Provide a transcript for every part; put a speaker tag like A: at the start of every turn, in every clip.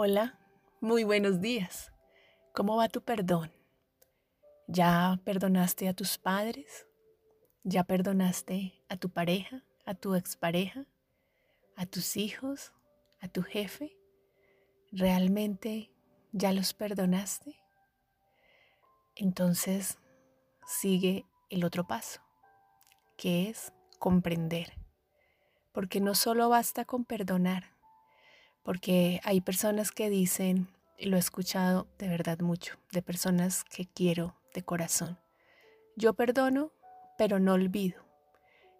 A: Hola, muy buenos días. ¿Cómo va tu perdón? ¿Ya perdonaste a tus padres? ¿Ya perdonaste a tu pareja, a tu expareja, a tus hijos, a tu jefe? ¿Realmente ya los perdonaste? Entonces sigue el otro paso, que es comprender. Porque no solo basta con perdonar, porque hay personas que dicen, y lo he escuchado de verdad mucho, de personas que quiero de corazón, yo perdono, pero no olvido.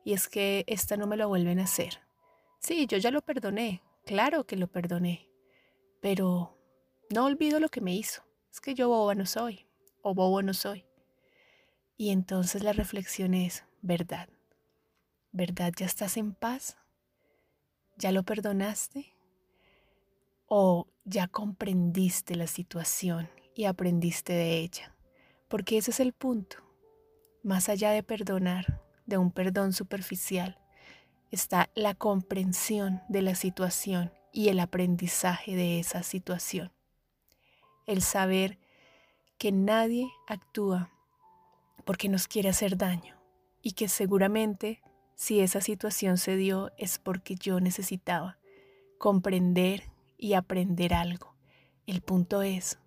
A: Y es que esta no me lo vuelven a hacer. Sí, yo ya lo perdoné, claro que lo perdoné, pero no olvido lo que me hizo. Es que yo boba no soy, o bobo no soy. Y entonces la reflexión es, ¿verdad? ¿Verdad ya estás en paz? ¿Ya lo perdonaste? O ya comprendiste la situación y aprendiste de ella. Porque ese es el punto. Más allá de perdonar, de un perdón superficial, está la comprensión de la situación y el aprendizaje de esa situación. El saber que nadie actúa porque nos quiere hacer daño y que seguramente si esa situación se dio es porque yo necesitaba comprender y aprender algo. El punto es,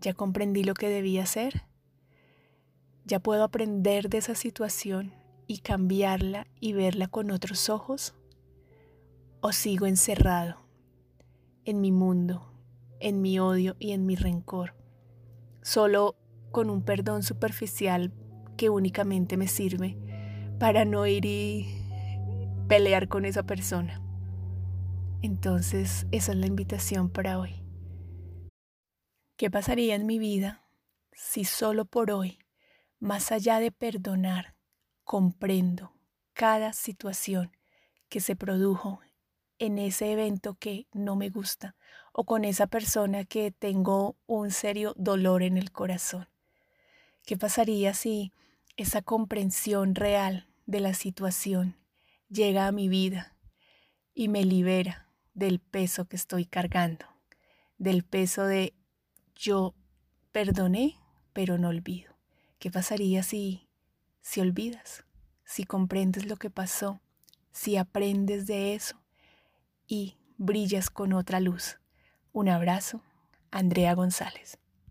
A: ¿ya comprendí lo que debía hacer? ¿Ya puedo aprender de esa situación y cambiarla y verla con otros ojos? ¿O sigo encerrado en mi mundo, en mi odio y en mi rencor, solo con un perdón superficial que únicamente me sirve para no ir y pelear con esa persona? Entonces, esa es la invitación para hoy. ¿Qué pasaría en mi vida si solo por hoy, más allá de perdonar, comprendo cada situación que se produjo en ese evento que no me gusta o con esa persona que tengo un serio dolor en el corazón? ¿Qué pasaría si esa comprensión real de la situación llega a mi vida y me libera del peso que estoy cargando, del peso de yo perdoné, pero no olvido. ¿Qué pasaría si, si olvidas, si comprendes lo que pasó, si aprendes de eso y brillas con otra luz? Un abrazo, Andrea González.